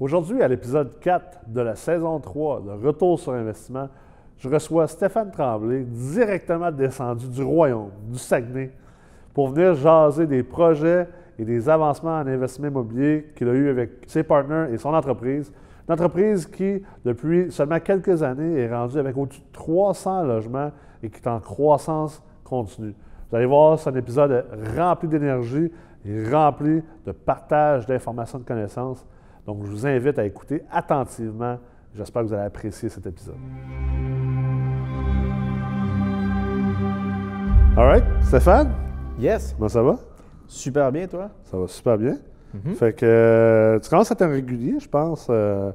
Aujourd'hui, à l'épisode 4 de la saison 3 de Retour sur investissement, je reçois Stéphane Tremblay, directement descendu du royaume, du Saguenay, pour venir jaser des projets et des avancements en investissement immobilier qu'il a eu avec ses partenaires et son entreprise. Une entreprise qui, depuis seulement quelques années, est rendue avec au-dessus de 300 logements et qui est en croissance continue. Vous allez voir, c'est un épisode rempli d'énergie et rempli de partage d'informations de connaissances. Donc, je vous invite à écouter attentivement. J'espère que vous allez apprécier cet épisode. All right, Stéphane, Yes. comment ça va? Super bien, toi? Ça va super bien. Mhm. Fait que euh, tu commences à être un régulier, je pense, euh,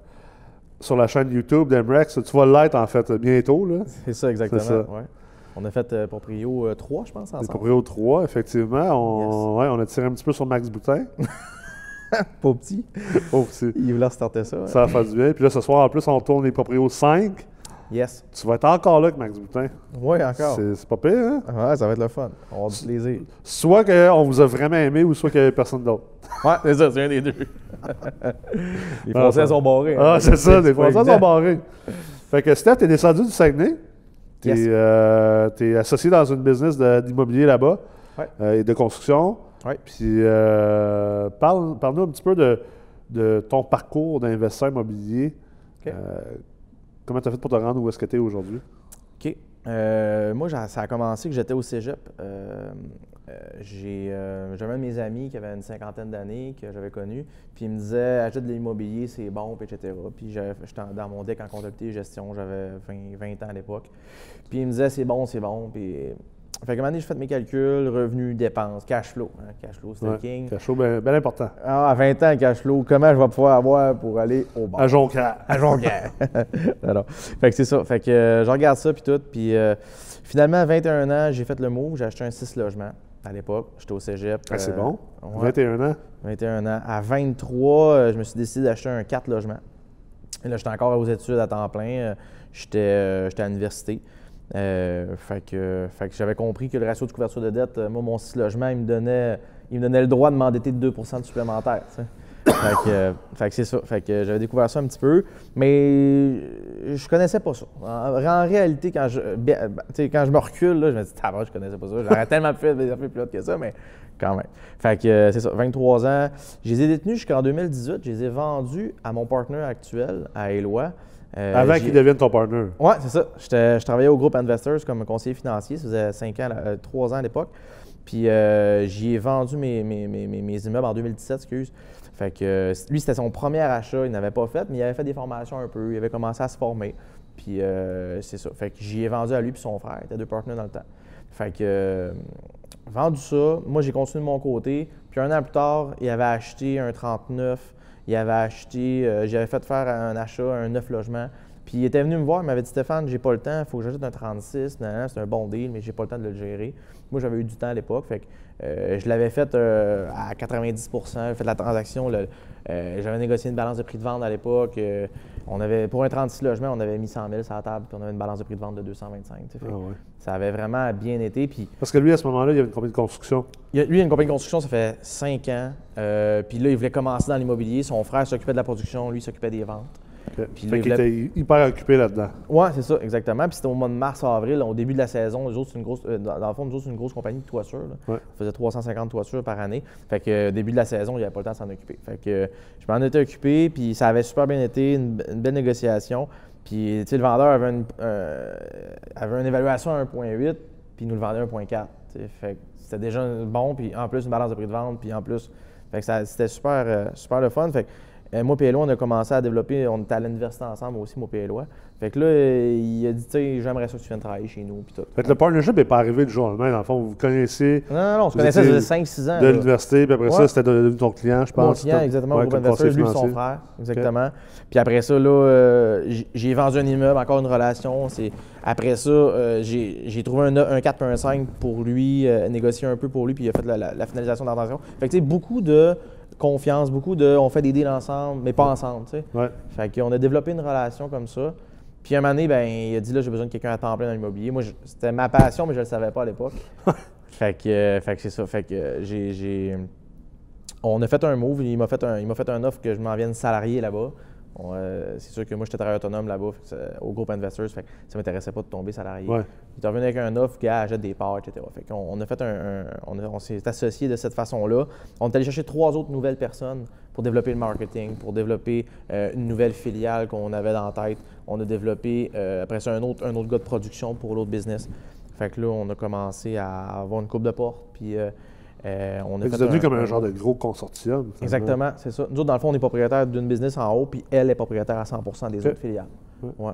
sur la chaîne YouTube d'Emrex. Tu vas l'être, en fait, bientôt. Là. C'est ça, exactement. Ça. ouais. On a fait euh, Proprio euh, 3, je pense, ensemble. Proprio 3, effectivement. On, ouais, on a tiré un petit peu sur Max Boutin. Pas petit. C'est- Il voulait starter ça. ça va faire du bien. Puis là, ce soir, en plus, on tourne les Proprio 5. Yes. Tu vas être encore là avec Max Boutin. Oui, encore. C'est pas pire, hein? Ouais, ça va être le fun. On va du plaisir. Soit qu'on vous a vraiment aimé ou soit qu'il n'y avait personne d'autre. Ouais, c'est ça, c'est un des deux. Les Ah, Français ça- sont barrés. Ah, c'est ça, fois, ça évident. sont barrés. Fait que Steph, t'es descendu du Saguenay. T'es Yes. euh, associé dans une business d'immobilier là-bas Ouais. euh, et de construction. Ouais. Puis euh, parle, parle-nous un petit peu de, de ton parcours d'investisseur immobilier. Euh, comment tu as fait pour te rendre où est-ce que tu es aujourd'hui? OK. Euh, moi, ça a commencé que j'étais au cégep. J'ai, j'avais un de mes amis qui avait une cinquantaine d'années que j'avais connu. Puis il me disait achète de l'immobilier, c'est bon, puis etc. Puis j'étais dans mon deck en comptabilité et gestion, j'avais 20, 20 ans à l'époque. Puis il me disait c'est bon, c'est bon. Puis. Fait qu'à un moment donné, j'ai fait mes calculs, revenus, dépenses, cash flow. hein, cash flow, c'était le king. C'est chaud, bien bien important. Ah, à 20 ans, cash flow, comment je vais pouvoir avoir pour aller au bar? À Jonquière. à Jonquière. non. Fait que c'est ça. Fait que euh, je regarde ça puis tout. Puis euh, finalement, à 21 ans, j'ai fait le move. J'ai acheté un 6 logements à l'époque. J'étais au cégep. Ah, c'est euh, bon? ouais, 21 ans? 21 ans. À 23, euh, je me suis décidé d'acheter un 4 logements. Et là, j'étais encore aux études à temps plein. J'étais j'étais à l'université. Euh, fait que, j'avais compris que le ratio de couverture de dette, euh, moi, mon 6 logements, il me donnait, il me donnait le droit de m'endetter de 2 de supplémentaire. euh, fait que c'est ça. Fait que j'avais découvert ça un petit peu, mais je connaissais pas ça. En, réalité, quand je, ben, sais, quand je me recule, là, je me dis, tabac, je connaissais pas ça. J'aurais tellement fait des affaires plus hautes que ça, mais quand même. Fait que c'est ça, 23 ans. Je les ai détenus jusqu'en 2018. Je les ai vendus à mon partenaire actuel, à Éloi. Euh, Avant j'ai- qu'il devienne ton partner. oui, c'est ça. Je travaillais au groupe Investors comme conseiller financier. Ça faisait 5 ans, euh, 3 ans à l'époque. Puis euh, j'y ai vendu mes, mes, mes, mes- mes immeubles en 2017, excuse. Fait que euh, lui, c'était son premier achat. Il n'avait pas fait, mais il avait fait des formations un peu. Il avait commencé à se former. Puis euh, c'est ça. Fait que j'y ai vendu à lui puis son frère. Il était deux partenaires dans le temps. Fait que euh, vendu ça. Moi, j'ai continué de mon côté. Puis un an plus tard, il avait acheté un 39. Il avait acheté, euh, j'avais fait faire un achat, un 9 logements. Puis il était venu me voir, il m'avait dit Stéphane, j'ai pas le temps, il faut que j'ajoute un 36. Non, non, c'est un bon deal, mais j'ai pas le temps de le gérer. Moi, j'avais eu du temps à l'époque. Fait que euh, je l'avais fait euh, à 90 J'ai fait la transaction. euh, j'avais négocié une balance de prix de vente à l'époque. on avait, pour un 36 logements, on avait mis 100 000 sur la table, puis on avait une balance de prix de vente de 225. tu sais. Fait que Ah ouais. Ça avait vraiment bien été. Puis Parce que lui, à ce moment-là, il y avait une compagnie de construction. il a- lui, il a une compagnie de construction, ça fait cinq ans. Puis là, il voulait commencer dans l'immobilier. Son frère s'occupait de la production, lui il s'occupait des ventes. OK. Puis Fait il était hyper occupé là-dedans. Ouais, c'est ça, exactement. Puis c'était au mois de mars-avril, au début de la saison. Nous autres, c'est une grosse, euh, dans le fond, nous autres, c'est une grosse compagnie de toiture. là. Ouais. On faisait 350 toitures par année. Fait que euh, début de la saison, il n'y avait pas le temps de s'en occuper. Fait que euh, je m'en étais occupé, puis ça avait super bien été, une, une belle négociation. Puis, tu sais, le vendeur avait une, euh, avait une évaluation à 1,8, puis il nous le vendait à 1,4. tu sais. Fait que c'était déjà bon, puis en plus, une balance de prix de vente, puis en plus, fait que c'était super, euh, super le fun. Fait que, euh, moi et on a commencé à développer, on était à l'université ensemble aussi, moi et Éloi. Fait que là, euh, il a dit, tu sais, j'aimerais ça que tu viennes travailler chez nous, puis tout. Fait que le partnership n'est pas arrivé du jour au lendemain. Dans le fond, vous connaissez Non, non, non, on se connaissait, faisait 5-6 ans. de l'université, puis après ça, c'était devenu ton client, je Mon pense. client, C'était- exactement, ouais, lui son frère, exactement. Puis après ça, là, euh, j'ai- vendu un immeuble, encore une relation. Après ça, euh, j'ai trouvé un, un 4 et un 5 pour lui, négocié un peu pour lui, puis il a fait la, la- la finalisation d'intention. Fait que, tu sais, beaucoup de confiance, beaucoup de on fait des deals ensemble, mais pas ensemble, tu sais. Ouais. Fait qu'on a développé une relation comme ça. Puis un moment donné, ben, il a dit là, j'ai besoin de quelqu'un à temps plein dans l'immobilier. Moi, c'était ma passion, mais je ne le savais pas à l'époque. fait que, euh, fait que c'est ça. Fait que euh, j'ai- j'ai on a fait un move. Il m'a fait un, il m'a fait un offre que je m'en vienne salarié là-bas. Euh, c'est sûr que moi, j'étais travailleur autonome là-bas au groupe Investors. Fait que ça m'intéressait pas de tomber salarié. Ouais. Il est revenu avec un offre, gars, achète des parts, etc. Fait on a fait un, un- on, s'est associé de cette façon-là. On est allé chercher trois autres nouvelles personnes pour développer le marketing, pour développer euh, une nouvelle filiale qu'on avait dans la tête. On a développé, euh, après ça, un autre, un autre gars de production pour l'autre business. Fait que là, on a commencé à avoir une coupe de porte, puis euh, on C'est devenu un- comme un genre de gros consortium. Exactement, c'est ça. Nous autres, dans le fond, on est propriétaire d'une business en haut, puis elle est propriétaire à 100% des autres filiales. Ouais. Ouais.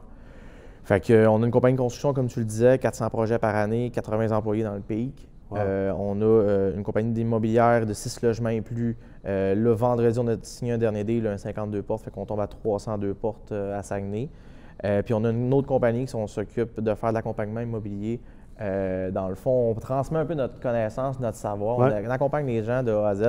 Fait que, euh, on a une compagnie de construction, comme tu le disais, 400 projets par année, 80 employés dans le pays. Wow. Euh, on a euh, une compagnie d'immobilière de 6 logements et plus. Euh, le vendredi, on a signé un dernier deal, un 52 portes, fait qu'on tombe à 302 portes à Saguenay. Puis on a une autre compagnie qui s'occupe de faire de l'accompagnement immobilier. Euh, dans le fond, on transmet un peu notre connaissance, notre savoir. Ouais. On, accompagne les gens de A à Z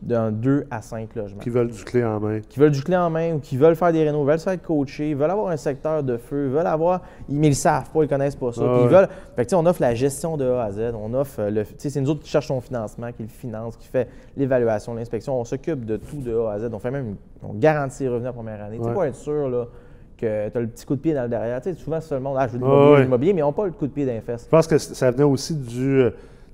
d'un 2 à 5 logements. Qui veulent du clé en main. Qui veulent du clé en main ou qui veulent faire des rénaux, veulent se faire coacher, veulent avoir un secteur de feu, veulent avoir. Ils, mais ils le savent pas, ils connaissent pas ça. Ah Puis ils veulent. Fait que, on offre la gestion de A à Z. On offre euh, le. C'est nous autres qui cherchons son financement, qui le finance, qui fait l'évaluation, l'inspection. On s'occupe de tout de A à Z. On fait même. On garantit les revenus la première année. Tu sais, pour être sûr, là. Que tu as le petit coup de pied dans le derrière. Tu sais, souvent, c'est le monde, ah, je veux de l'immobilier, mais ils n'ont pas le coup de pied d'un fesse. Je pense que ça venait aussi du, euh,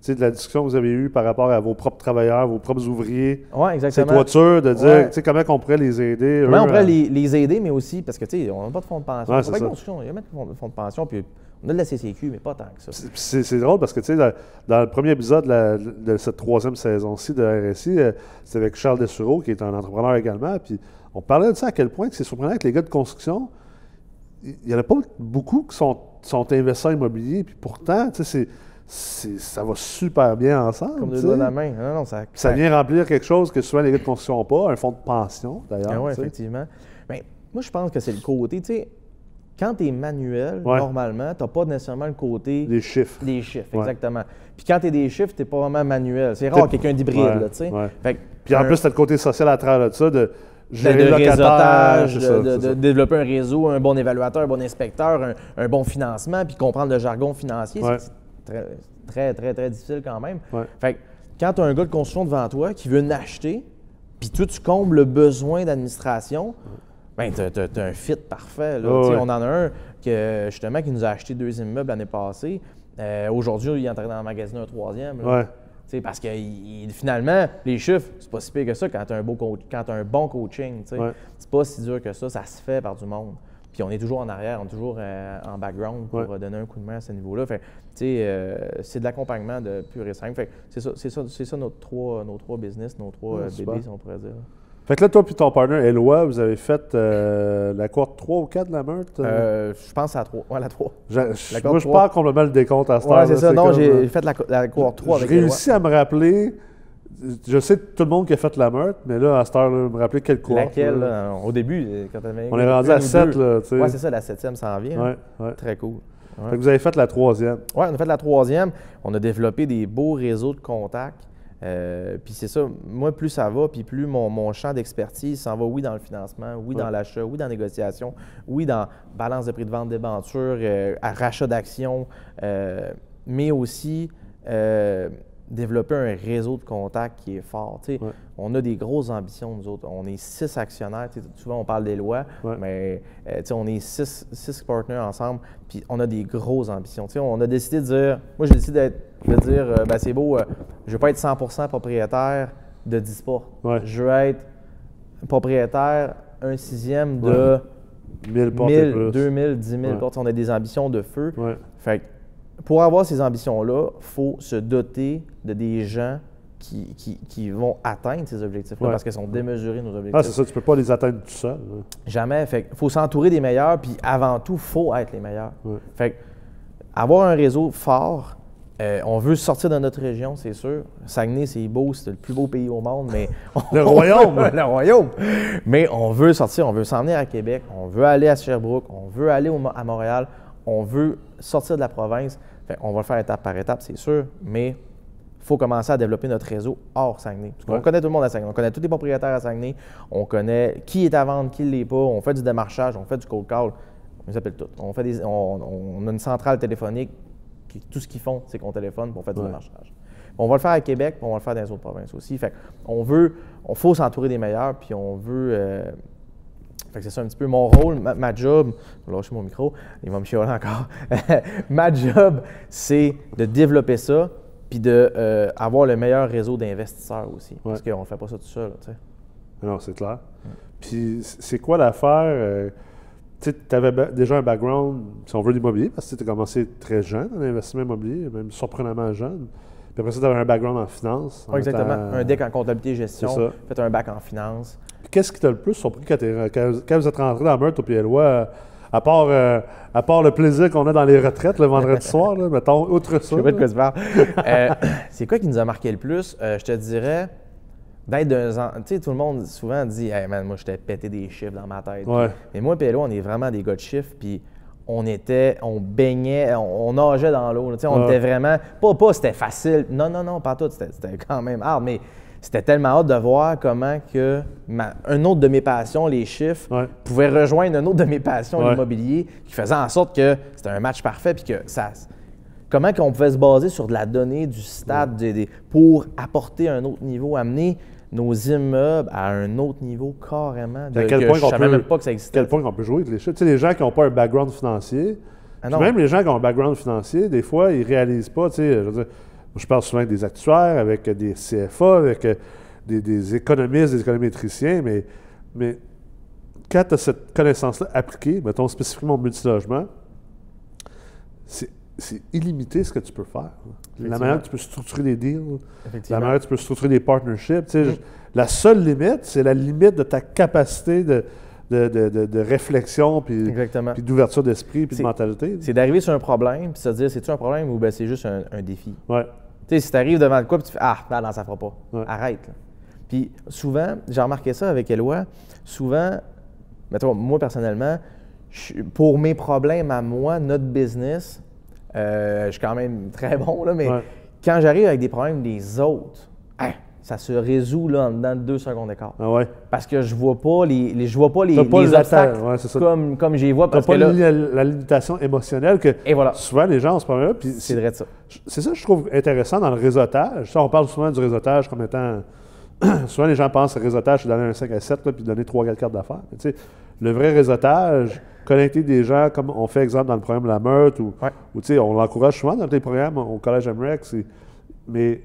de la discussion que vous avez eue par rapport à vos propres travailleurs, vos propres ouvriers, Oui, ces exactement. toitures, de dire Ouais. comment on pourrait les aider. Comment eux, on pourrait les, les aider, mais aussi, parce que, tu sais, on n'a pas de fonds de pension. Ouais, on de construction, il y a mettre de fonds de pension, puis on a de la CCQ, mais pas tant que ça. C'est- drôle parce que, tu sais, dans, dans le premier épisode la- de cette troisième saison-ci de RSI, euh, c'était avec Charles Dessureau, qui est un entrepreneur également. Puis on parlait de ça à quel point que c'est surprenant que les gars de construction, il n'y en a pas beaucoup qui sont, sont investisseurs immobiliers. Puis pourtant, tu sais, ça va super bien ensemble. Comme deux doigts de la main. Non, non, ça. Ça vient remplir quelque chose que souvent les gars de construction n'ont pas, un fonds de pension d'ailleurs. Ah sais. effectivement. Ben, moi, je pense que c'est le côté, tu sais, quand tu es manuel, Ouais. normalement, tu n'as pas nécessairement le côté Les chiffres. des chiffres, Ouais. exactement. Puis quand tu es des chiffres, tu pas vraiment manuel. C'est rare quelqu'un d'hybride, Ouais, tu sais. Puis en un- plus, tu as le côté social à travers de ça, de, gérer de réseautage, de, ça, de- c'est de ça. développer un réseau, un bon évaluateur, un bon inspecteur, un, un bon financement, puis comprendre le jargon financier, c'est- Ouais. c'est très, très, très, très difficile quand même. Ouais. Fait que quand tu as un gars de construction devant toi qui veut n'acheter, puis toi, tu combles le besoin d'administration, ben, tu as, un fit parfait. là. Ouais. On en a un que, justement, qui nous a acheté deux immeubles l'année passée. Euh, Aujourd'hui, il est en train d'en magasiner un troisième. là. Ouais. Tu sais, parce que il- finalement, les chiffres, c'est pas si pire que ça quand tu as, un beau coach- quand t'as un bon coaching. Ouais. C'est pas si dur que ça, ça se fait par du monde. Puis on est toujours en arrière, on est toujours euh, en background pour Ouais. euh, donner un coup de main à ce niveau-là. Fait euh, c'est de l'accompagnement de pur et simple. Fait c'est ça, c'est ça, c'est ça nos, trois, nos trois business, nos trois Ouais, bébés, si on pourrait dire. Fait que là, toi puis ton partner Eloi, vous avez fait euh, la courte 3 ou 4 de la meurtre? Euh, je pense à la 3. Ouais, la 3. Je- la moi, courte je perds complètement le décompte à ce Ouais, c'est ça. Non, j'ai euh, fait la, la cohorte 3 Je avec Eloi. réussis à me rappeler. Je sais tout le monde qui a fait la meurtre, mais là, à cette heure-là, me rappeler quelle courte. Laquelle, là. au début, euh, quand t'avais On est rendu à 7, deux. là, tu sais. Ouais, c'est ça, la septième s'en vient. hein. Ouais. Très cool. Fait que vous avez fait la troisième. Oui, on a fait la troisième. On a développé des beaux réseaux de contacts. Euh, puis c'est ça, moi, plus ça va, puis plus mon, mon champ d'expertise s'en va, oui, dans le financement, oui, Ouais. dans l'achat, oui, dans la négociation, oui, dans balance de prix de vente débentures, euh, rachat d'actions, euh, mais aussi euh, développer un réseau de contacts qui est fort. Ouais. On a des grosses ambitions, nous autres. On est six actionnaires. Tu sais, souvent, on parle des lois, Ouais. mais euh, on est six, six partenaires ensemble, puis on a des grosses ambitions. Tu sais, on a décidé de dire, moi, j'ai décidé d'être- de dire, euh, ben, c'est beau, euh, je ne veux pas être 100% propriétaire de 10 portes. Ouais. Je veux être propriétaire un sixième de 1000 portes et 1000, plus. 2000, 10 000 Ouais. portes. On a des ambitions de feu. Ouais. Fait pour avoir ces ambitions-là, il faut se doter de des gens qui, qui- qui vont atteindre ces objectifs-là Ouais. parce qu'ils sont démesurés, nos objectifs. Ah, c'est ça, tu peux pas les atteindre tout seul. hein. Jamais. Fait faut s'entourer des meilleurs, puis avant tout, il faut être les meilleurs. Ouais. Fait avoir un réseau fort, euh, on veut sortir de notre région, c'est sûr. Saguenay, c'est beau, c'est le plus beau pays au monde, mais... Le royaume! le royaume! Mais on veut sortir, on veut s'en venir à Québec, on veut aller à Sherbrooke, on veut aller au à Montréal, on veut sortir de la province. Fait on va le faire étape par étape, c'est sûr, mais il faut commencer à développer notre réseau hors Saguenay. Parce qu'on Ouais. connaît tout le monde à Saguenay. On connaît tous les propriétaires à Saguenay. On connaît qui est à vendre, qui ne l'est pas. On fait du démarchage, on fait du cold call. On les appelle tout. On, fait des, on, on a une centrale téléphonique. Qui, tout ce qu'ils font, c'est qu'on téléphone pour faire du Ouais. démarchage. On va le faire à Québec, puis on va le faire dans les autres provinces aussi. Fait on veut, on faut s'entourer des meilleurs, puis on veut. euh, fait que c'est ça un petit peu mon rôle, ma, ma job. Je vais lâcher mon micro, il va me chialer encore. ma job, c'est de développer ça, puis de euh, avoir le meilleur réseau d'investisseurs aussi. Parce qu'on ne fait pas ça tout seul. tu sais. Non, c'est clair. Puis c'est quoi l'affaire? euh, tu avais déjà un background, si on veut, d'immobilier, parce que tu as commencé très jeune dans l'investissement immobilier, même surprenamment jeune. Puis après ça, tu avais un background en finance. en exactement. étant- Un deck en comptabilité et gestion, fait un bac en finance. Qu'est-ce qui t'a le plus surpris quand, quand- quand vous êtes rentré dans Meurthe au Pied-Lois, euh, à part, euh, à part le plaisir qu'on a dans les retraites le vendredi soir, là, mettons, outre ça? Je sais pas de quoi tu parles. Euh, c'est quoi qui nous a marqué le plus? Euh, je te dirais d'être dans un. Tu sais, tout le monde souvent dit Hey man, moi, j'étais pété des chiffres dans ma tête. Ouais. Mais moi, PLO, on est vraiment des gars de chiffres. Puis on était, on baignait, on, on nageait dans l'eau. Tu sais, on Ouais. était vraiment. Pas, pas c'était facile. Non, non, non, pas tout. C'était quand même hard. Mais c'était tellement hâte de voir comment que ma- autre de mes passions, les chiffres, Ouais. pouvait rejoindre un autre de mes passions, Ouais. l'immobilier, qui faisait en sorte que c'était un match parfait. Puis que ça. Comment qu'on pouvait se baser sur de la donnée du stade des- des- pour apporter un autre niveau, amener nos immeubles à un autre niveau carrément. Puis à de- quel que point je savais peut- même pas que ça existait. quel point qu'on peut jouer avec les chiffres. Tu sais, les gens qui n'ont pas un background financier, Ah même les gens qui ont un background financier, des fois, ils réalisent pas, tu sais, je veux dire, moi, je parle souvent avec des actuaires, avec des CFA, avec euh, des, des économistes, des économétriciens, mais, mais quand tu as cette connaissance-là appliquée, mettons spécifiquement au multilogement, c'est c'est illimité ce que tu peux faire. La manière que tu peux structurer des deals, la manière que tu peux structurer des partnerships. La seule limite, c'est la limite de ta capacité de, de, de- de- réflexion, puis, d'ouverture d'esprit, puis de mentalité. C'est d'arriver sur un problème, puis se dire, c'est-tu un problème ou ben c'est juste un, un défi? Ouais. Sais, si tu arrives devant le quoi, puis tu fais Ah, ben non, ça fera pas. Ouais. Arrête. là. Puis souvent, j'ai remarqué ça avec Eloi, souvent, mettons, moi personnellement, pour mes problèmes à moi, notre business, euh, je suis quand même très bon, là, mais Ouais. quand j'arrive avec des problèmes des autres, hein, ça se résout là, en dedans de deux secondes d'écart. Ah ouais. Parce que je vois pas les, les- je vois pas les, pas les obstacles ouais, comme, comme j'y vois. Parce pas que là, la, la limitation émotionnelle que Et voilà. souvent les gens ont ce problème-là. C'est vrai de ça. c'est ça que je trouve intéressant dans le réseautage. Ça, on parle souvent du réseautage comme étant. souvent les gens pensent que le réseautage, c'est donner un 5 à 7 là, puis donner 3-4 cartes d'affaires. Mais tu sais, le vrai réseautage, connecter des gens comme on fait exemple dans le programme La Meute ou, Ouais. ou, tu sais, on l'encourage souvent dans les programmes au Collège c'est- Mais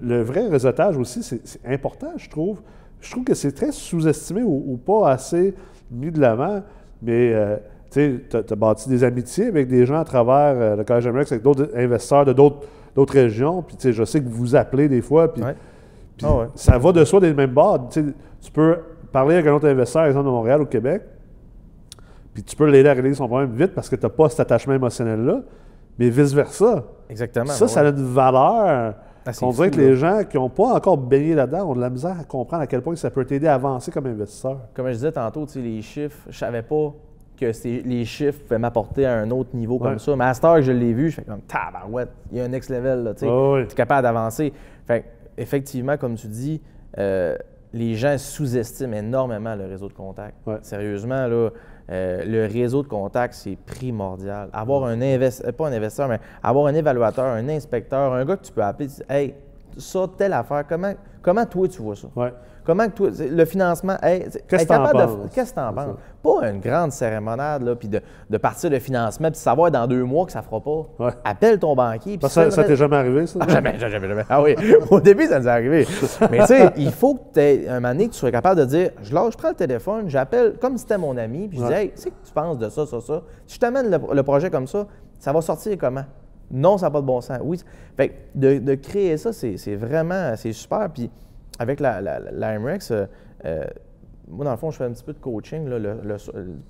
le vrai réseautage aussi, c'est important, je trouve. Je trouve que c'est très sous-estimé ou, ou pas assez mis de l'avant. Mais euh, tu as, bâti des amitiés avec des gens à travers euh, le Collège MREX, avec d'autres investisseurs de d'autres régions. Puis je sais que vous vous appelez des fois. Puis, Ouais. Ah ouais. ça va de soi des mêmes bords. Tu peux parler avec un autre investisseur, par exemple, de Montréal ou Québec. Puis tu peux l'aider à régler son problème vite parce que tu n'as pas cet attachement émotionnel-là. Mais vice-versa. Exactement. Ça, ouais. ça a une valeur. Ah, on dirait fou, que là. les gens qui n'ont pas encore baigné là-dedans ont de la misère à comprendre à quel point ça peut t'aider à avancer comme investisseur. Comme je disais tantôt, les chiffres, je savais pas que les chiffres pouvaient m'apporter à un autre niveau comme Ouais. ça. Mais à cette heure que je l'ai vu, je fais comme tabarouette, il y a un next level, là, tu. Ah oui. Es capable d'avancer. Fait effectivement, comme tu dis, euh, les gens sous-estiment énormément le réseau de contacts. Ouais. Sérieusement, là, euh, le réseau de contacts, c'est primordial. Avoir un investisseur, pas un investisseur, mais avoir un évaluateur, un inspecteur, un gars que tu peux appeler, tu dis, hey, ça, telle affaire, comment, comment toi tu vois ça? Comment que toi, c'est- le financement, hey, c'est- Qu'est-ce que t'en penses? Qu'est-ce que t'en C'est penses? Pas une grande cérémoniade, là, puis de, de partir de financement, puis savoir dans deux mois que ça fera pas. Ouais. Appelle ton banquier. Ça, t'est jamais arrivé, ça? ah, jamais, jamais, jamais, jamais. Ah oui, au début, ça nous est arrivé. Mais tu sais, il faut que tu aies un moment donné que tu sois capable de dire je lâche, je prends le téléphone, j'appelle comme si c'était mon ami, puis je dis. Hey, tu sais que tu penses de ça, ça, ça. Si je t'amène le, le projet comme ça, ça va sortir comment? Non, ça n'a pas de bon sens. Oui. Fait que de, de créer ça, c'est c'est vraiment c'est super. Puis avec la, la, la MREX, euh, euh, moi, dans le fond, je fais un petit peu de coaching là, le- le-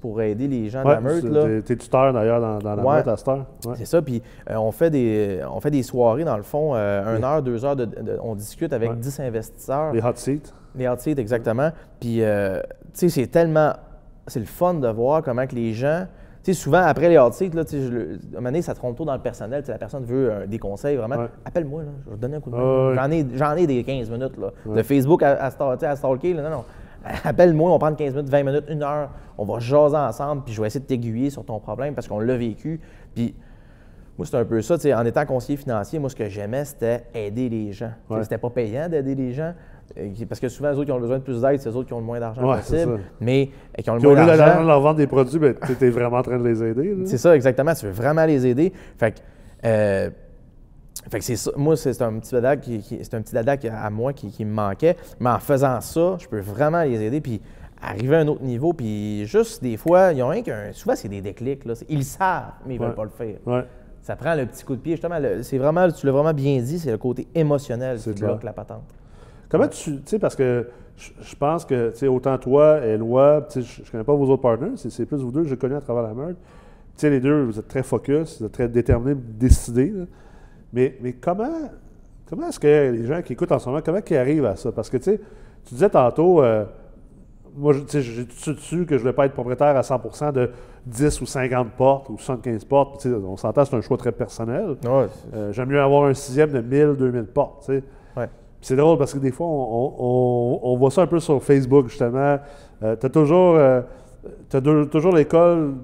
pour aider les gens de la Ouais, meute. t'es- T'es tuteur d'ailleurs dans, dans la Ouais. meute à cette heure. Ouais. C'est ça, puis euh, on, fait des, on fait des soirées, dans le fond, euh, une heure, deux heures, de, de- on discute avec Ouais. 10 investisseurs. Les hot seats. Les hot seats, exactement. Puis, euh, tu sais, c'est tellement. C'est le fun de voir comment que les gens. Sais, souvent, après les hot seats, là, je le- à un moment donné, ça trompe tôt dans le personnel. La personne veut euh, des conseils, vraiment. Ouais. Appelle-moi, là, je vais te donner un coup de main. J'en ai, j'en ai des 15 minutes, là. Ouais. De Facebook à, à, sais, à stalker, là, non, non. Appelle-moi, on va prendre 15 minutes, 20 minutes, une heure. On va jaser ensemble, puis je vais essayer de t'aiguiller sur ton problème parce qu'on l'a vécu. Puis moi, c'est un peu ça. tu sais, En étant conseiller financier, moi, ce que j'aimais, c'était aider les gens. Ouais. C'était pas payant d'aider les gens. Parce que souvent, les autres qui ont besoin de plus d'aide, c'est les autres qui ont le moins d'argent Ouais, possible. Mais qui ont le Puis au moins lieu d'argent. leur vendre des produits, ben, tu es vraiment en train de les aider. C'est ça, exactement. Tu veux vraiment les aider. Fait que, euh, fait que c'est ça. Moi, c'est un petit dada qui, qui- c'est un petit dada qui- à moi qui, qui me manquait. Mais en faisant ça, je peux vraiment les aider. Puis arriver à un autre niveau. Puis juste des fois, ils ont rien qu'un. Souvent, c'est des déclics. Là. Ils le savent, mais ils ne Ouais. veulent pas le faire. Ouais. Ça prend le petit coup de pied. Justement, c'est vraiment, tu l'as vraiment bien dit, c'est le côté émotionnel qui bloque la patente. Comment tu. Tu sais, parce que je, pense que, tu sais, autant toi, Eloi, tu sais, je ne connais pas vos autres partners, c'est plus vous deux que j'ai connus à travers la meurtre. Tu sais, les deux, vous êtes très focus, vous êtes très déterminés, décidés. là. Mais, mais comment, comment est-ce que les gens qui écoutent en ce moment, comment ils arrivent à ça? Parce que, tu sais, tu disais tantôt, euh, moi, tu sais, j'ai tout de suite su que je ne voulais pas être propriétaire à 100% de 10 ou 50 portes ou 75 portes. Tu sais, on s'entend, c'est un choix très personnel. Ouais, Euh, J'aime mieux avoir un sixième de 1000, 2000 portes. tu sais. C'est drôle parce que des fois, on, on- on voit ça un peu sur Facebook, justement. tu as toujours, euh, de- toujours l'école,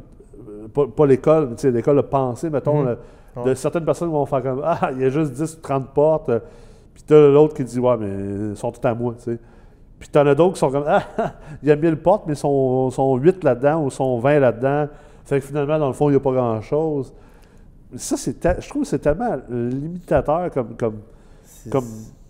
euh, pas, pas l'école, mais l'école de pensée, mettons, Mhm. là, de Ouais. certaines personnes qui vont faire comme Ah, il y a juste 10 ou 30 portes. euh, Puis tu as l'autre qui dit Ouais, mais ils sont toutes à moi. tu sais. Puis tu en as d'autres qui sont comme Ah, il y a 1000 portes, mais ils sont, sont 8 là-dedans ou sont 20 là-dedans. Fait que finalement, dans le fond, il n'y a pas grand-chose. Ça, je trouve que c'est tellement limitateur comme, comme, comme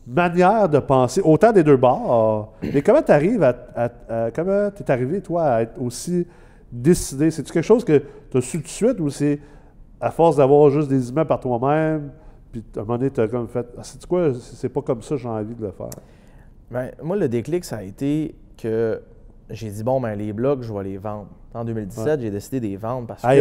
manière de penser, autant des deux bords. Mais comment tu arrives à, à- à- comment es arrivé, toi, à être aussi décidé? C'est-tu quelque chose que tu as su tout de suite ou c'est à force d'avoir juste des immeubles par toi-même, puis à un moment donné, tu as comme fait, ah, c'est quoi, c'est pas comme ça que j'ai envie de le faire? Ben, moi, le déclic, ça a été que j'ai dit, bon, ben, les blocs, je vais les vendre. En 2017, j'ai décidé de les vendre parce À que...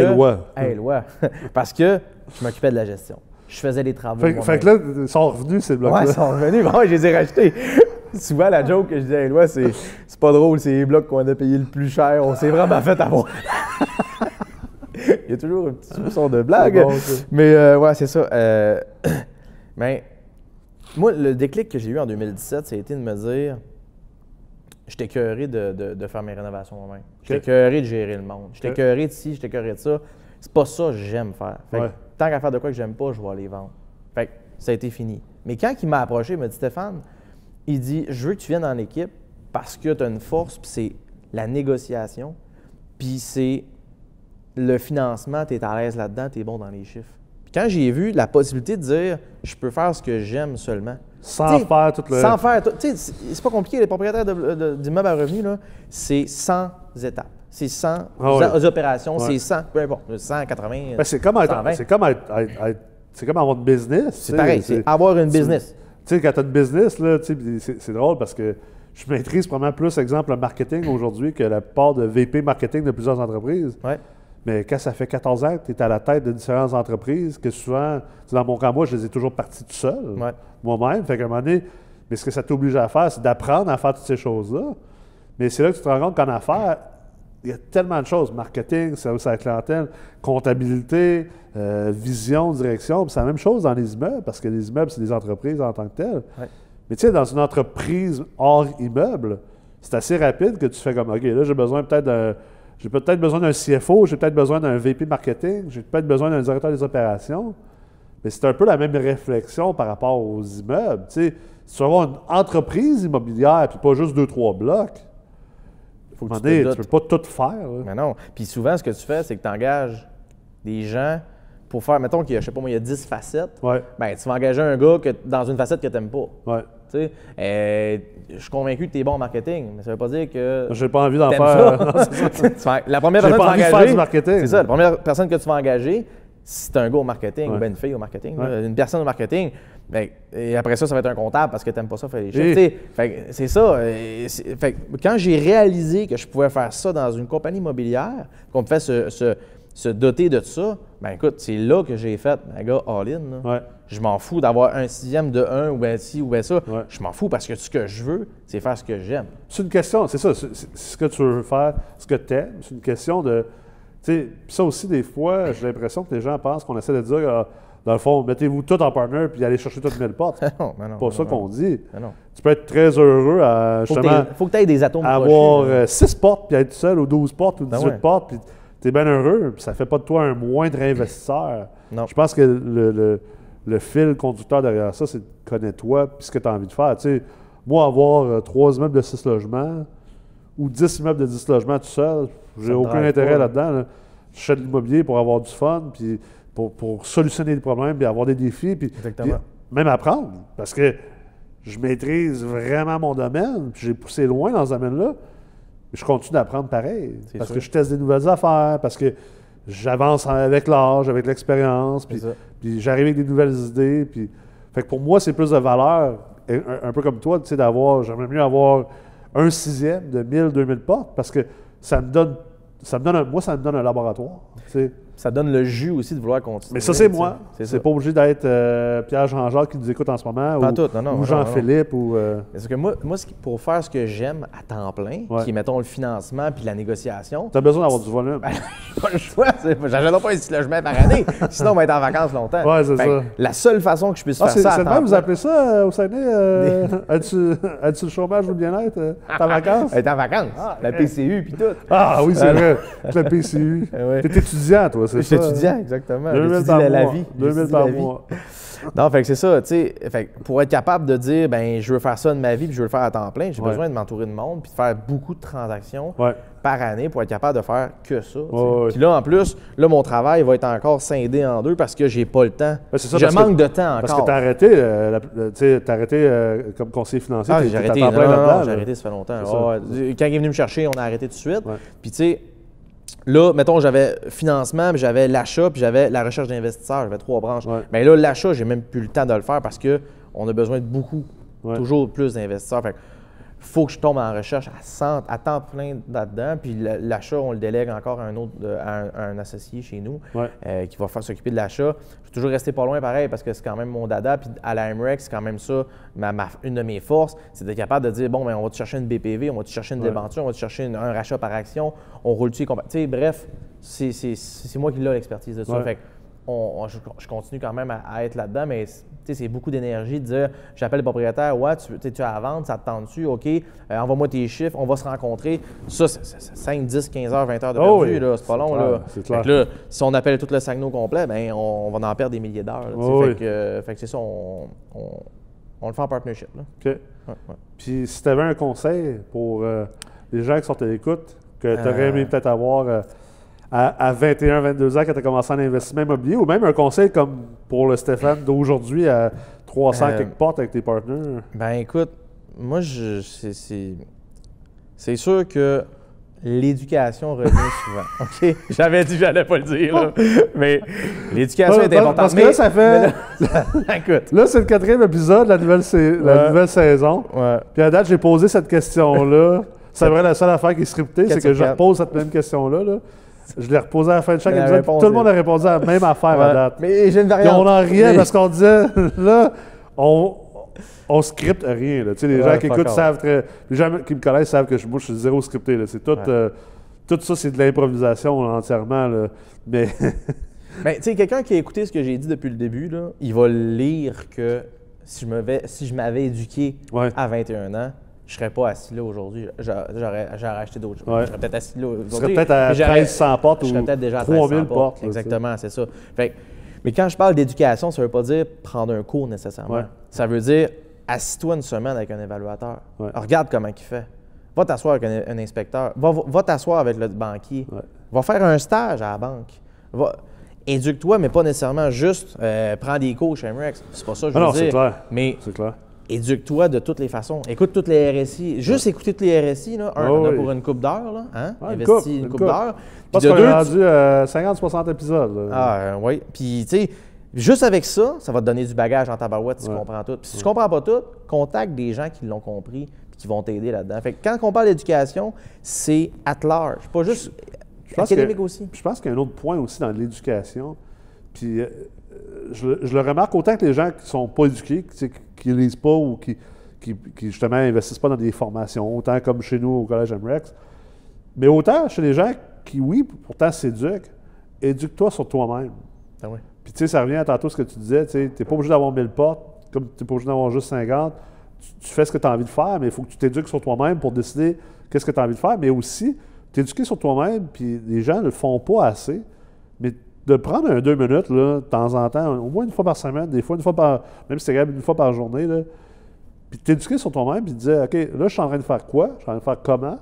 À Éloi. parce que je m'occupais de la gestion. Je faisais les travaux. Fait, que là, ils sont revenus, ces blocs-là. Ouais, ils sont revenus. Bon, je les ai rachetés. Souvent, la joke que je dis à Éloi, c'est c'est pas drôle, c'est les blocs qu'on a payé le plus cher. On s'est vraiment fait avoir. Il y a toujours un petit soupçon de blague. Bon. Mais euh, ouais, c'est ça. Euh, mais moi, le déclic que j'ai eu en 2017, ça a été de me dire j'étais écœuré de, de, de faire mes rénovations moi-même. J'étais Ok. écœuré de gérer le monde. J'étais Ok. écœuré de ci, j'étais écœuré de ça. C'est pas ça que j'aime faire. Fait que Ouais. Tant qu'à faire de quoi que j'aime pas, je vais aller vendre. Fait que ça a été fini. Mais quand il m'a approché, il m'a dit Stéphane, il dit Je veux que tu viennes dans l'équipe parce que tu as une force, puis c'est la négociation, puis c'est le financement, tu es à l'aise là-dedans, tu es bon dans les chiffres. Puis quand j'ai vu la possibilité de dire Je peux faire ce que j'aime seulement. Sans T'sais, faire tout le. Sans faire. tout- Tu sais, c'est pas compliqué. Les propriétaires d'immeubles à revenus, là, c'est 100 étapes. C'est 100 Ah ouais. opérations, Ouais. c'est 100, peu importe, 180. Ben, c'est comme, être, 120. c'est comme, avoir une business. C'est pareil, c'est avoir une business. Tu sais, quand tu as une business, c'est, c'est drôle parce que je maîtrise probablement plus, exemple, le marketing aujourd'hui que la part de VP marketing de plusieurs entreprises. Ouais. Mais quand ça fait 14 ans que tu es à la tête de différentes entreprises, que souvent, dans mon cas, moi, je les ai toujours partis tout seul, Ouais. moi-même. Fait qu'à un moment donné, mais ce que ça t'oblige à faire, c'est d'apprendre à faire toutes ces choses-là. Mais c'est là que tu te rends compte qu'en affaires, il y a tellement de choses. Marketing, service à la clientèle, comptabilité, euh, vision, direction. C'est la même chose dans les immeubles, parce que les immeubles, c'est des entreprises en tant que telles. Ouais. Mais tu sais, dans une entreprise hors immeuble, c'est assez rapide que tu fais comme, OK, là, j'ai besoin peut-être d'un... J'ai peut-être besoin d'un CFO, j'ai peut-être besoin d'un VP marketing, j'ai peut-être besoin d'un directeur des opérations. Mais c'est un peu la même réflexion par rapport aux immeubles. Tu sais, si tu veux avoir une entreprise immobilière, puis pas juste deux, trois blocs, Faut que tu te peux pas tout faire. là. Mais non. Puis souvent, ce que tu fais, c'est que tu engages des gens pour faire, mettons qu'il y a, je sais pas moi, il y a 10 facettes. Ouais, Ben, tu vas engager un gars que, dans une facette que tu n'aimes pas. ouais. Tu sais, Euh, je suis convaincu que tu es bon en marketing, mais ça veut pas dire que. J'ai pas envie d'en faire. ça? La première personne pas que tu vas engager. du marketing. C'est ça, la première personne que tu vas engager, si c'est un gars au marketing Ouais. ou ben une fille au marketing, Ouais. là, une personne au marketing, ben, et après ça, ça va être un comptable parce que tu n'aimes pas ça faire les chiffres. Sais, fait c'est ça. c'est- fait quand j'ai réalisé que je pouvais faire ça dans une compagnie immobilière, qu'on me fait se, se- se doter de ça, ben écoute, c'est là que j'ai fait, un gars all-in. Ouais. Je m'en fous d'avoir un sixième de un ou ben ci ou ben ça. Je m'en fous parce que ce que je veux, c'est faire ce que j'aime. C'est une question, c'est ça, c'est c'est ce que tu veux faire, ce que tu aimes. C'est une question de. Sais, ça aussi, des fois, j'ai l'impression que les gens pensent qu'on essaie de dire, ah, dans le fond, mettez-vous tout en partner puis allez chercher toutes 1000 portes. Non, mais non, pas mais ça qu'on dit. mais non. Tu peux être très heureux à justement faut que tu aies des atomes avoir crochus, là. 6 portes puis être seul ou 12 portes ou Ben 18 ouais. portes puis tu es bien heureux, puis ça fait pas de toi un moindre investisseur. Non. Je pense que le, le- le fil conducteur derrière ça, c'est connais-toi, puis ce que tu as envie de faire. Tu sais, moi, avoir euh, trois immeubles de six logements ou dix immeubles de 10 logements tout seul, j'ai aucun intérêt là-dedans. là. Je fais de l'immobilier pour avoir du fun, puis pour, pour solutionner des problèmes, puis avoir des défis, puis, même apprendre. Parce que je maîtrise vraiment mon domaine, puis j'ai poussé loin dans ce domaine-là. Je continue d'apprendre pareil. Parce sûr. que je teste des nouvelles affaires, parce que j'avance avec l'âge, avec l'expérience, puis, puis j'arrive avec des nouvelles idées. Puis... Fait que pour moi, c'est plus de valeur, un peu comme toi, tu sais, d'avoir, j'aimerais mieux avoir un sixième de 1000, 2000 portes, parce que ça me donne, ça me donne un- moi, ça me donne un laboratoire. tu sais. Ça donne le jus aussi de vouloir continuer. Mais ça, c'est tu moi. C'est pas obligé d'être euh, Pierre Jean-Jacques qui nous écoute en ce moment, Pas ou, tout, non, non, ou Jean-Philippe, ou... euh, Parce que moi, moi pour faire ce que j'aime à temps plein, Ouais. qui est, mettons, le financement puis la négociation, T'as besoin d'avoir du volume. pas le choix. J'achète pas un petit logement par année, sinon on va être en vacances longtemps. Ouais, c'est ça. La seule façon que je puisse Ah, faire c'est ça c'est même, vous appelez ça euh, au Saguenay? Euh, As-tu as-tu le chômage ou le bien-être? euh, ta vacances? être en vacances, la PCU puis tout. Ah oui, c'est Ah, vrai. Le PCU. Ah. T'es étudiant, toi, c'est Je suis ça? étudiant, exactement. 2000 J'étudie par la, la mois. vie. 2000 J'étudie par la vie. mois. Non, fait que c'est ça, tu sais. Fait que pour être capable de dire, ben, je veux faire ça de ma vie puis je veux le faire à temps plein, j'ai Ouais. besoin de m'entourer de monde puis de faire beaucoup de transactions Ouais. par année pour être capable de faire que ça. Ouais. Puis là, en plus, là, mon travail va être encore scindé en deux parce que j'ai pas le temps. Ouais, c'est ça, je parce que- manque de temps Parce encore. que t'as arrêté, euh, la- tu sais, t'as arrêté euh, comme conseiller financier. Ah, j'ai arrêté. Non, plein non, j'ai arrêté, ça fait longtemps. Quand il est venu me chercher, on a arrêté tout de suite. Puis tu sais, là, mettons, j'avais financement, puis j'avais l'achat, puis j'avais la recherche d'investisseurs. J'avais trois branches. Ouais. Mais là, l'achat, j'ai même plus le temps de le faire parce que on a besoin de beaucoup, Ouais. toujours plus d'investisseurs. Fait faut que je tombe en recherche à, 100 à temps plein là-dedans. Puis l'achat, on le délègue encore à un autre, euh, à un, à un associé chez nous Ouais. euh, qui va faire s'occuper de l'achat. Je vais toujours rester pas loin pareil parce que c'est quand même mon dada. Puis à la MREX, c'est quand même ça, ma, ma- une de mes forces, c'est d'être capable de dire bon, ben, on va te chercher une BPV, on va te chercher une Ouais. débenture, on va te chercher une- un rachat par action, on roule-tu Tu sais, bref, c'est- moi qui l'ai l'expertise de ça. Ouais. Fait que on- on- je, je continue quand même à, à être là-dedans, mais c'est beaucoup d'énergie de dire j'appelle le propriétaire, ouais, tu, tu as à vendre, ça te tente-tu, OK, euh, envoie-moi tes chiffres, on va se rencontrer. Ça, c'est c'est- c'est 5, 10, 15 heures, 20 heures de Oh perdu, oui. là, c'est pas long. clair, là. clair. là, si on appelle tout le au complet, ben, on, on va en perdre des milliers d'heures. Oh fait, oui. que, euh, fait que c'est ça, on, on- le fait en partnership. Là. OK. Ouais, ouais. Puis si tu avais un conseil pour euh, les gens qui sont à l'écoute, que tu aurais Euh. aimé peut-être avoir à, à 21, 22 ans quand tu as commencé en investissement immobilier, ou même un conseil comme pour le Stéphane d'aujourd'hui à 300 Euh. quelque portes avec tes partenaires? Ben écoute, moi, je, c'est, c'est, sûr que l'éducation revient souvent. OK? J'avais dit que j'allais pas le dire, là. mais l'éducation est importante. parce que mais- là, ça fait- là- écoute. Là, c'est le quatrième épisode de la nouvelle, sa- la Ouais. nouvelle saison. Ouais. Puis à date, j'ai posé cette question-là. C'est vrai, la seule affaire qui est scriptée, c'est que je repose cette même question-là. là. Je l'ai reposée à la fin de chaque Mais épisode. réponse Tout le monde a répondu à la même affaire à Ouais. date. Mais j'ai une Puis variante. on en riait Mais- parce qu'on disait, là, on, on scripte rien. là. Tu sais, les Ouais, gens qui écoutent off. savent très. Les gens qui me connaissent savent que je, moi, je suis zéro scripté. là. C'est tout, euh, tout ça, c'est de l'improvisation là, entièrement. là. Mais Ben, tu sais, quelqu'un qui a écouté ce que j'ai dit depuis le début, là, il va lire que si je m'avais, si je m'avais éduqué Ouais. à 21 ans, je serais pas assis là aujourd'hui. J'a- J'aurais, j'aurais acheté d'autres choses. Ouais. Je serais peut-être assis là aujourd'hui. tu serais peut-être à mais j'aurais- 1300 portes Je serais ou peut-être déjà à 3000 1300 portes. Exactement, c'est ça. Fait que- mais quand je parle d'éducation, ça veut pas dire prendre un cours nécessairement. Ouais. Ça veut dire assis-toi une semaine avec un évaluateur. Ouais. Regarde comment il fait. Va t'asseoir avec un, un inspecteur. Va, va- va t'asseoir avec le banquier. Va faire un stage à la banque. Va, éduque-toi, mais pas nécessairement juste euh, prends des cours chez MREX. C'est pas ça que je Ah veux non, dire. c'est clair. Mais C'est clair. Éduque-toi de toutes les façons. Écoute toutes les RSI. Juste écouter toutes les RSI, là, un, Ah oui. pour une coupe d'heure, là. Hein? Ouais, une Investis coupe, une coupe coupe. d'heure. Je de qu'on est rendu à 50-60 épisodes. là. ah, oui. Puis, tu sais, juste avec ça, ça va te donner du bagage en tabarouette si tu Ouais. comprends tout. Puis, si tu comprends pas tout, contacte des gens qui l'ont compris puis qui vont t'aider là-dedans. Fait que quand on parle d'éducation, c'est at large, pas juste pense académique que- aussi. Je pense qu'il y a un autre point aussi dans l'éducation. Puis euh, je, le- je le remarque autant que les gens qui sont pas éduqués, qui, qui lisent pas ou qui, qui, qui, justement investissent pas dans des formations, autant comme chez nous au Collège MREX, mais autant chez les gens qui, oui, pourtant s'éduquent, éduque-toi sur toi-même. Ah oui. Puis tu sais, ça revient à tantôt ce que tu disais, tu n'es pas obligé d'avoir 1000 portes, comme tu n'es pas obligé d'avoir juste 50. Tu, tu fais ce que tu as envie de faire, mais il faut que tu t'éduques sur toi-même pour décider qu'est-ce que tu as envie de faire, mais aussi t'éduquer sur toi-même, puis les gens ne le font pas assez, mais de prendre un deux minutes, là, de temps en temps, au moins une fois par semaine, des fois une fois par, même si c'est grave, une fois par journée, là, puis t'éduquer sur toi-même, puis te dire, OK, là, je suis en train de faire quoi? Je suis en train de faire comment?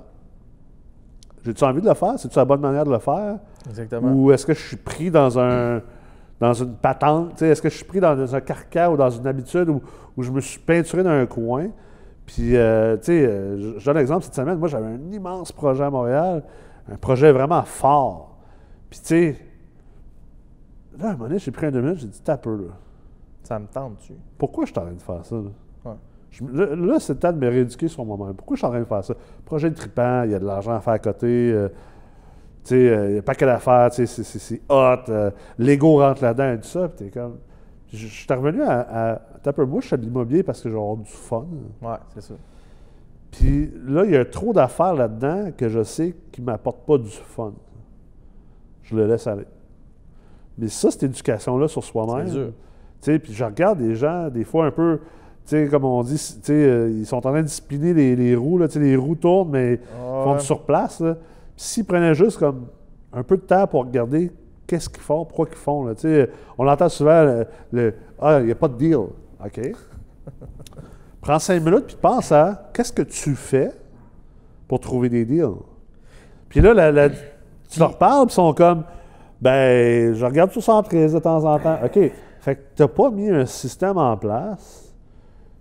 J'ai-tu envie de le faire? C'est-tu la bonne manière de le faire? Exactement. Ou est-ce que je suis pris dans un dans une patente? tu sais, Est-ce que je suis pris dans un carcan ou dans une habitude où, où je me suis peinturé dans un coin? Puis, euh, tu sais, euh, je donne un exemple cette semaine. Moi, j'avais un immense projet à Montréal, un projet vraiment fort. Puis, tu sais, là, à un moment donné, j'ai pris un deux minutes, j'ai dit, t'as peu, là. Ça me tente-tu? Pourquoi je suis en train de faire ça? Là, Ouais. Je- là, là, c'est le temps de me rééduquer sur moi-même. Pourquoi je suis en train de faire ça? Projet de tripant, il y a de l'argent à faire à côté. euh, tu sais, euh, il n'y a pas qu'à l'affaire, tu sais, c'est- hot. euh, L'ego rentre là-dedans et tout ça. Puis t'es comme. Je suis revenu à. à moi, je fais de l'immobilier parce que j'ai avoir du fun. Ouais, c'est ça. Puis là, il y a trop d'affaires là-dedans que je sais qui ne m'apportent pas du fun. Je le laisse aller. Mais ça, cette éducation-là sur soi-même. Puis je regarde des gens, des fois un peu, tu sais, comme on dit, tu sais, euh, ils sont en train de discipliner les, les roues, là, tu sais, les roues tournent, mais ils font du surplace. S'ils prenaient juste comme un peu de temps pour regarder qu'est-ce qu'ils font, pourquoi ils font, là, tu sais, on entend souvent le, le, Ah, il n'y a pas de deal. OK? Prends cinq minutes puis pense à qu'est-ce que tu fais pour trouver des deals. Puis là, la- la- tu leur parles, puis ils sont comme, ben, je regarde tout ça en prise de temps en temps. OK. Fait que tu n'as pas mis un système en place.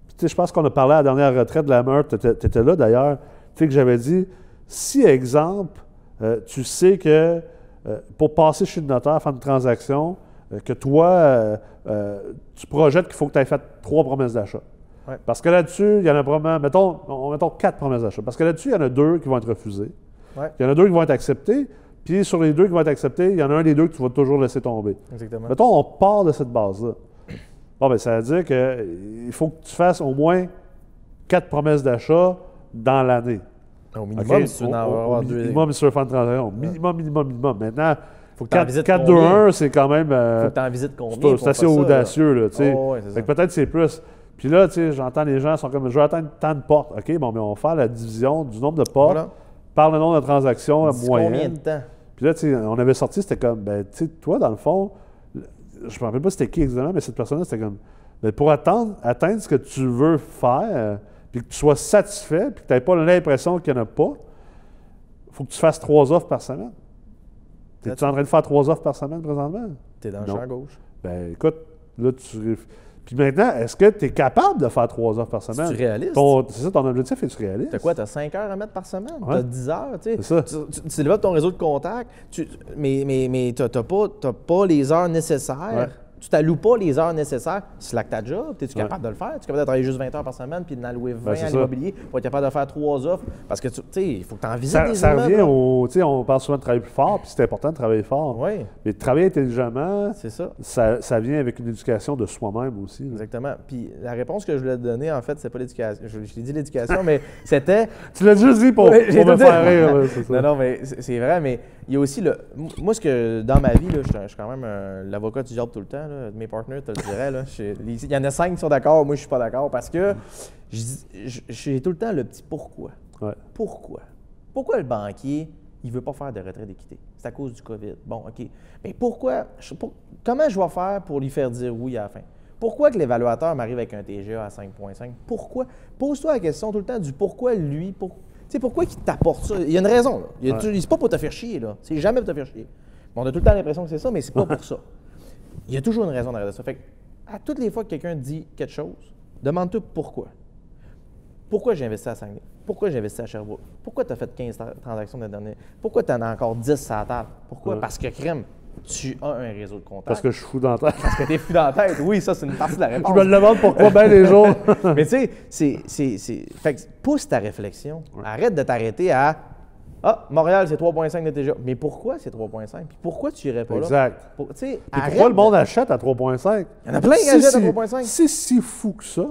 Puis, tu sais, je pense qu'on a parlé à la dernière retraite de la meurtre, tu étais là d'ailleurs. Tu sais, que j'avais dit, si, exemple, euh, tu sais que euh, pour passer chez le notaire, faire une transaction, euh, que toi, tu projettes qu'il faut que tu aies fait trois promesses d'achat. Ouais. Parce que là-dessus, il y en a probablement, mettons, on- mettons quatre promesses d'achat. Parce que là-dessus, il y en a deux qui vont être refusées. Ouais. Il y en a deux qui vont être acceptées. Puis sur les deux qui vont être acceptés, il y en a un des deux que tu vas toujours laisser tomber. Exactement. Mettons, on part de cette base-là. Bon, ben, ça veut dire qu'il faut que tu fasses au moins quatre promesses d'achat dans l'année. Au minimum, si tu veux Au- en au- avoir au deux. minimum, si tu veux faire une transaction. Minimum, minimum, minimum. Maintenant, Faut que tu en 4, visites 4 2, combien? 1, c'est quand même. euh, Faut que tu en visites combien? c'est assez ça, là? audacieux, là, tu sais. Oh, ouais, peut-être c'est plus. Puis là, tu sais, j'entends les gens sont comme, je vais atteindre tant de portes. OK, bon, mais on va faire la division du nombre de portes Voilà. Par le nombre de Dis moyenne. Combien de temps? Puis là, tu sais, on avait sorti, c'était comme, ben, tu sais, toi, dans le fond, je me rappelle pas c'était qui exactement, mais cette personne-là, c'était comme, ben, pour atteindre, atteindre ce que tu veux faire, puis que tu sois satisfait, puis que tu n'aies pas l'impression qu'il n'y en a pas, il faut que tu fasses trois offres par semaine. Es-tu en train de faire trois offres par semaine présentement? T'es dans le champ gauche. Ben, écoute, là, tu. Puis maintenant, est-ce que tu es capable de faire trois offres par semaine? C'est-tu réaliste? C'est ça, ton objectif est-tu réaliste? T'as quoi? T'as 5 heures à mettre par semaine? Ouais. T'as 10 heures, tu sais? C'est ça. Tu, tu- développes ton réseau de contacts, tu- mais, mais, mais t'as pas, les heures nécessaires. Ouais. Tu t'alloues pas les heures nécessaires. Slack ta job. Es-tu Ouais. capable de le faire? Tu es capable de travailler juste 20 heures par semaine puis d'en allouer 20 Ben, à l'immobilier pour être capable de faire trois offres? Parce que, tu sais, il faut que tu en visites Ça, des ça immeubles, revient au. Tu sais, on parle souvent de travailler plus fort, puis c'est important de travailler fort. Oui, Mais de travailler intelligemment, c'est ça. ça, ça vient avec une éducation de soi-même aussi. là. Exactement. Puis la réponse que je voulais te donner, en fait, c'est pas l'éducation. Je, je l'ai dit l'éducation, mais c'était Tu l'as juste dit pour, pour me faire rire. là, ça. Non, non, mais c'est vrai, mais il y a aussi le. Moi, ce que dans ma vie, là, je suis un- je suis quand même l'avocat du diable tout le temps. là. Mes partenaires te le diraient. là. Les- Il y en a cinq qui sont d'accord, moi, je suis pas d'accord parce que j'ai tout le temps le petit pourquoi. Ouais. Pourquoi? Pourquoi le banquier, il veut pas faire de retrait d'équité? C'est à cause du COVID. Bon, OK. Mais pourquoi? je- pour- comment je vais faire pour lui faire dire oui à la fin? Pourquoi que l'évaluateur m'arrive avec un TGA à 5.5? Pourquoi? Pose-toi la question tout le temps du pourquoi lui, pour... tu sais, pourquoi qu'il t'apporte ça? Il y a une raison, là. Il Ouais. C'est pas pour te faire chier, là. C'est jamais pour te faire chier. Bon, on a tout le temps l'impression que c'est ça, mais c'est pas pour ça. Il y a toujours une raison derrière ça. Fait que, à toutes les fois que quelqu'un dit quelque chose, demande-toi pourquoi. Pourquoi j'ai investi à Saguenay? Pourquoi j'ai investi à Sherbrooke? Pourquoi tu as fait 15 tra- transactions de dernier? Pourquoi tu en as encore 10 à la table? Pourquoi? Ouais. Parce que, crème, tu as un réseau de contacts. Parce que je suis fou dans la tête. Parce que t'es fou dans la tête. Oui, ça, c'est une partie de la Je réponse. me le demande pourquoi bien les jours. Mais tu sais, c'est- c'est. c'est- Fait que pousse ta réflexion. Arrête de t'arrêter à. Ah, Montréal, c'est 3,5 de TGA. Mais pourquoi c'est 3,5? Puis pourquoi tu irais pas là? exact. Pour- tu Puis pourquoi le de- monde achète à 3,5? Il y en a plein qui achètent à c'est- 3,5. C'est si fou que ça.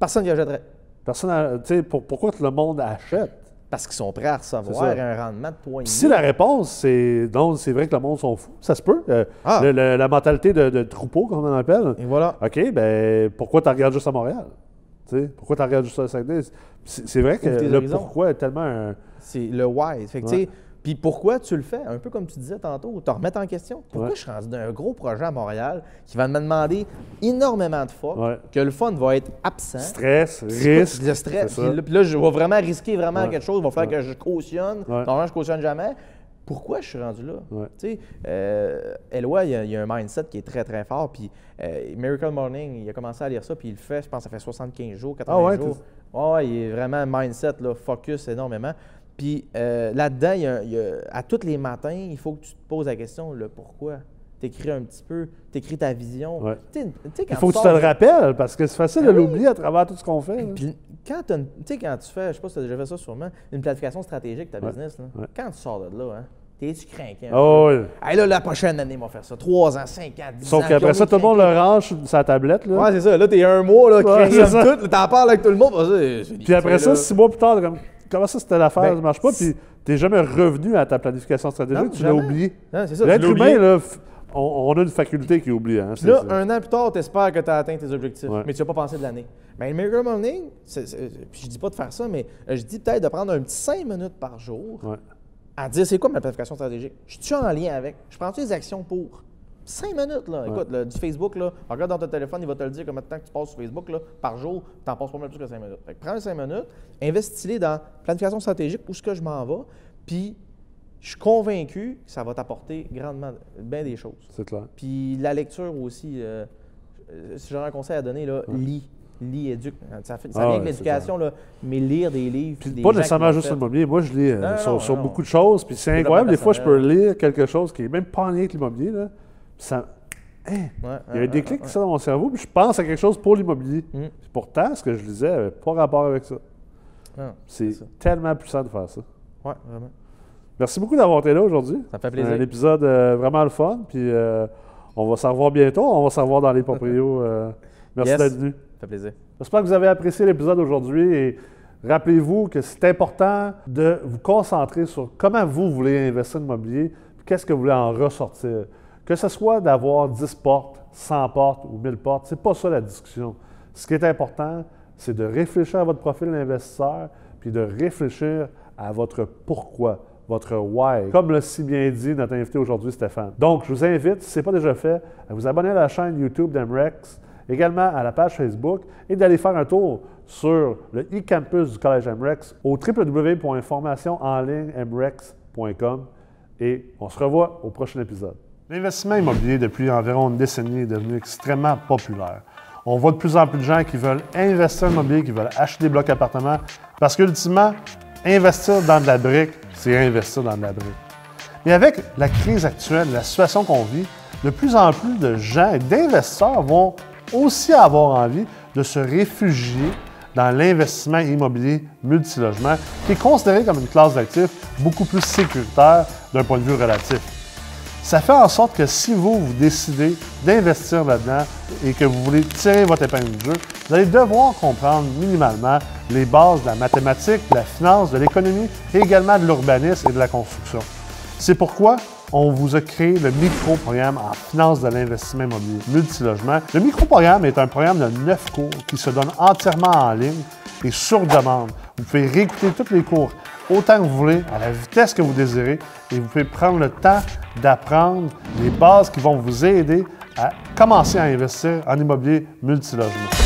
Personne n'y achèterait. Personne, tu sais, pour- pourquoi que le monde achète? Parce qu'ils sont prêts à recevoir un rendement de 3,5. Puis si la réponse, c'est non, c'est vrai que le monde sont fous, ça se peut. Euh, Ah. le- le- la mentalité de, de troupeau, comme on appelle. Et voilà. OK, ben pourquoi tu regardes juste à Montréal? Pourquoi tu regardes juste à Saguenay? C'est vrai que le horizons. pourquoi est tellement un. C'est le why. Fait que, Puis pourquoi tu le fais? Un peu comme tu disais tantôt, te remettre en question. Pourquoi Ouais. je suis rendu dans un gros projet à Montréal qui va me demander énormément de fois, Ouais. que le fun va être absent? Stress, risque. Le stress. Puis là, puis là, je vais vraiment risquer vraiment Ouais. quelque chose. Il va falloir que je cautionne. Normalement, je cautionne jamais. Pourquoi je suis rendu là? Tu sais, euh, Eloi, il y, a, il y a un mindset qui est très, très fort. Puis euh, Miracle Morning, il a commencé à lire ça, puis il le fait, je pense, ça fait 75 jours, 80 Ah ouais, jours. Ouais, ouais, il est vraiment mindset, là, focus énormément. Puis euh, là-dedans, il y a- il y a- à tous les matins, il faut que tu te poses la question, le pourquoi? T'écris un petit peu, t'écris ta vision. Ouais. Quand Il faut que tu te le rappelles parce que c'est facile de oui. l'oublier à travers tout ce qu'on fait. puis quand, quand tu fais, je sais pas si tu as déjà fait ça sûrement, une planification stratégique de ta Ouais, business, là, ouais. quand tu sors de là, hein, t'es-tu craquant? Ah oui. Hey, là, la prochaine année, on va faire ça. 3 ans, 5 ans, 10 ans. Sauf qu'après ça, tout le monde le range sur sa tablette. Là. Ouais, c'est ça. Là, t'es un mois, là, Ouais, craquant tout. T'en parles avec tout le monde. Puis après ça, là. six mois plus tard, comme, comment ça c'était l'affaire, Ben, ça marche pas, puis t'es jamais revenu à ta planification stratégique, Non, tu l'as oublié. L'être tu humain, là, on, on a une faculté qui oublie. Hein, là, ça. un an plus tard, t'espères que tu as atteint tes objectifs, Ouais. mais tu n'as pas pensé de l'année. Mais le Miracle Morning, c'est- puis je dis pas de faire ça, mais euh, je dis peut-être de prendre un petit 5 minutes par jour Ouais. à dire c'est quoi ma planification stratégique. Je suis en lien avec? Je prends des actions pour? 5 minutes, là. Écoute, là, du Facebook, là, regarde dans ton téléphone, il va te le dire combien de temps que tu passes sur Facebook là, par jour. Tu n'en passes pas mal plus que 5 minutes. Fait que prends 5 minutes, investis-les dans planification stratégique, où est-ce que je m'en vais, puis je suis convaincu que ça va t'apporter grandement bien des choses. C'est clair. Puis la lecture aussi, euh, euh, si j'aurais un conseil à donner, là, lis. Lis, éduque. Ça, fait, ça Ah vient avec l'éducation, là, mais lire des livres. Puis des pas nécessairement juste sur l'immobilier. Moi, je lis euh, Non, sur, non, sur non. beaucoup de choses. Puis c'est incroyable. Des fois, je peux lire quelque chose qui est même pas en lien avec l'immobilier. Ça, hein, Ouais, il y a un déclic ouais, sort dans mon cerveau. Puis je pense à quelque chose pour l'immobilier. Mm. Pourtant, ce que je lisais n'avait pas rapport avec ça. Non, C'est ça. tellement puissant de faire ça. Ouais, vraiment. Merci beaucoup d'avoir été là aujourd'hui. Ça me fait Un plaisir. épisode euh, vraiment le fun. Puis euh, on va se revoir bientôt. On va se revoir dans les proprios. euh, merci Yes. d'être venu. Ça fait plaisir. J'espère que vous avez apprécié l'épisode aujourd'hui et rappelez-vous que c'est important de vous concentrer sur comment vous voulez investir en immobilier, puis qu'est-ce que vous voulez en ressortir. Que ce soit d'avoir 10 portes, 100 portes ou 1000 portes, c'est pas ça la discussion. Ce qui est important, c'est de réfléchir à votre profil d'investisseur, puis de réfléchir à votre pourquoi, votre why, comme l'a si bien dit notre invité aujourd'hui, Stéphane. Donc, je vous invite, si ce n'est pas déjà fait, à vous abonner à la chaîne YouTube d'Emrex, également à la page Facebook et d'aller faire un tour sur le e-campus du Collège MREX au www.informationenlignemrex.com et on se revoit au prochain épisode. L'investissement immobilier depuis environ une décennie est devenu extrêmement populaire. On voit de plus en plus de gens qui veulent investir en immobilier, qui veulent acheter des blocs appartements parce qu'ultimement, investir dans de la brique, c'est investir dans de la brique. Mais avec la crise actuelle, la situation qu'on vit, de plus en plus de gens et d'investisseurs vont aussi avoir envie de se réfugier dans l'investissement immobilier multilogement, qui est considéré comme une classe d'actifs beaucoup plus sécuritaire d'un point de vue relatif. Ça fait en sorte que si vous, vous décidez d'investir là-dedans et que vous voulez tirer votre épingle du jeu, vous allez devoir comprendre minimalement les bases de la mathématique, de la finance, de l'économie et également de l'urbanisme et de la construction. C'est pourquoi on vous a créé le micro-programme en finance de l'investissement immobilier multilogement. Le micro-programme est un programme de neuf cours qui se donne entièrement en ligne et sur demande. Vous pouvez réécouter tous les cours autant que vous voulez, à la vitesse que vous désirez, et vous pouvez prendre le temps d'apprendre les bases qui vont vous aider à commencer à investir en immobilier multilogement.